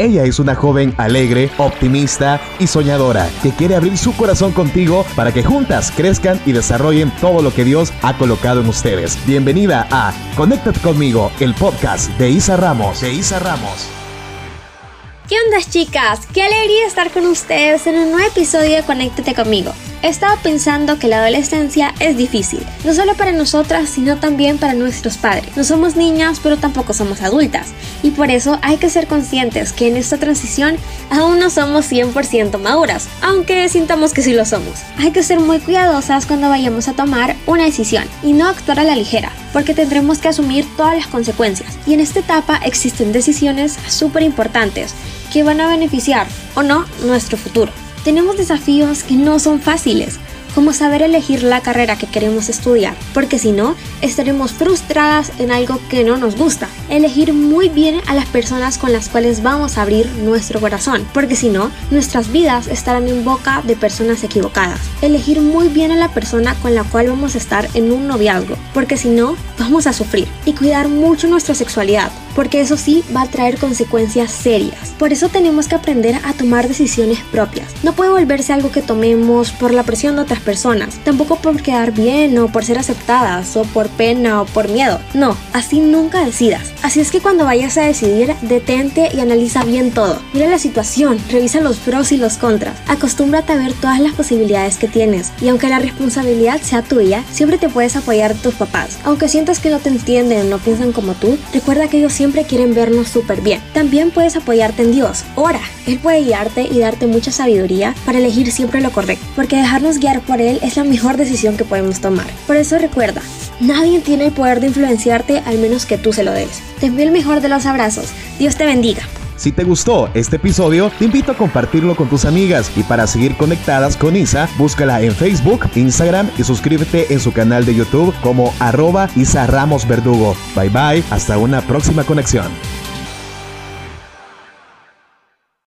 Ella es una joven alegre, optimista y soñadora que quiere abrir su corazón contigo para que juntas crezcan y desarrollen todo lo que Dios ha colocado en ustedes. Bienvenida a Conéctate conmigo, el podcast de Isa Ramos. De Isa Ramos. ¿Qué onda chicas? Qué alegría estar con ustedes en un nuevo episodio de Conéctate conmigo. He estado pensando que la adolescencia es difícil, no solo para nosotras, sino también para nuestros padres. No somos niñas, pero tampoco somos adultas, y por eso hay que ser conscientes que en esta transición aún no somos 100% maduras, aunque sintamos que sí lo somos. Hay que ser muy cuidadosas cuando vayamos a tomar una decisión y no actuar a la ligera, porque tendremos que asumir todas las consecuencias. Y en esta etapa existen decisiones súper importantes que van a beneficiar o no nuestro futuro. Tenemos desafíos que no son fáciles, como saber elegir la carrera que queremos estudiar, porque si no, estaremos frustradas en algo que no nos gusta. Elegir muy bien a las personas con las cuales vamos a abrir nuestro corazón, porque si no, nuestras vidas estarán en boca de personas equivocadas. Elegir muy bien a la persona con la cual vamos a estar en un noviazgo, porque si no, vamos a sufrir. Y cuidar mucho nuestra sexualidad, porque eso sí va a traer consecuencias serias. Por eso tenemos que aprender a tomar decisiones propias. No puede volverse algo que tomemos por la presión de otras personas, tampoco por quedar bien o por ser aceptadas o por pena o por miedo. No, así nunca decidas. Así es que cuando vayas a decidir, detente y analiza bien todo. Mira la situación, revisa los pros y los contras. Acostúmbrate a ver todas las posibilidades que tienes y aunque la responsabilidad sea tuya, siempre te puedes apoyar tus papás. Aunque sientas que no te entienden no piensan como tú, recuerda que ellos siempre quieren vernos súper bien. También puedes apoyarte en Dios. Ora, Él puede guiarte y darte mucha sabiduría para elegir siempre lo correcto, porque dejarnos guiar por Él es la mejor decisión que podemos tomar. Por eso recuerda, nadie tiene el poder de influenciarte al menos que tú se lo des. Te envío el mejor de los abrazos. Dios te bendiga. Si te gustó este episodio, te invito a compartirlo con tus amigas y para seguir conectadas con Isa, búscala en Facebook, Instagram y suscríbete en su canal de YouTube como arroba Isa Ramos Verdugo. Bye bye, hasta una próxima conexión.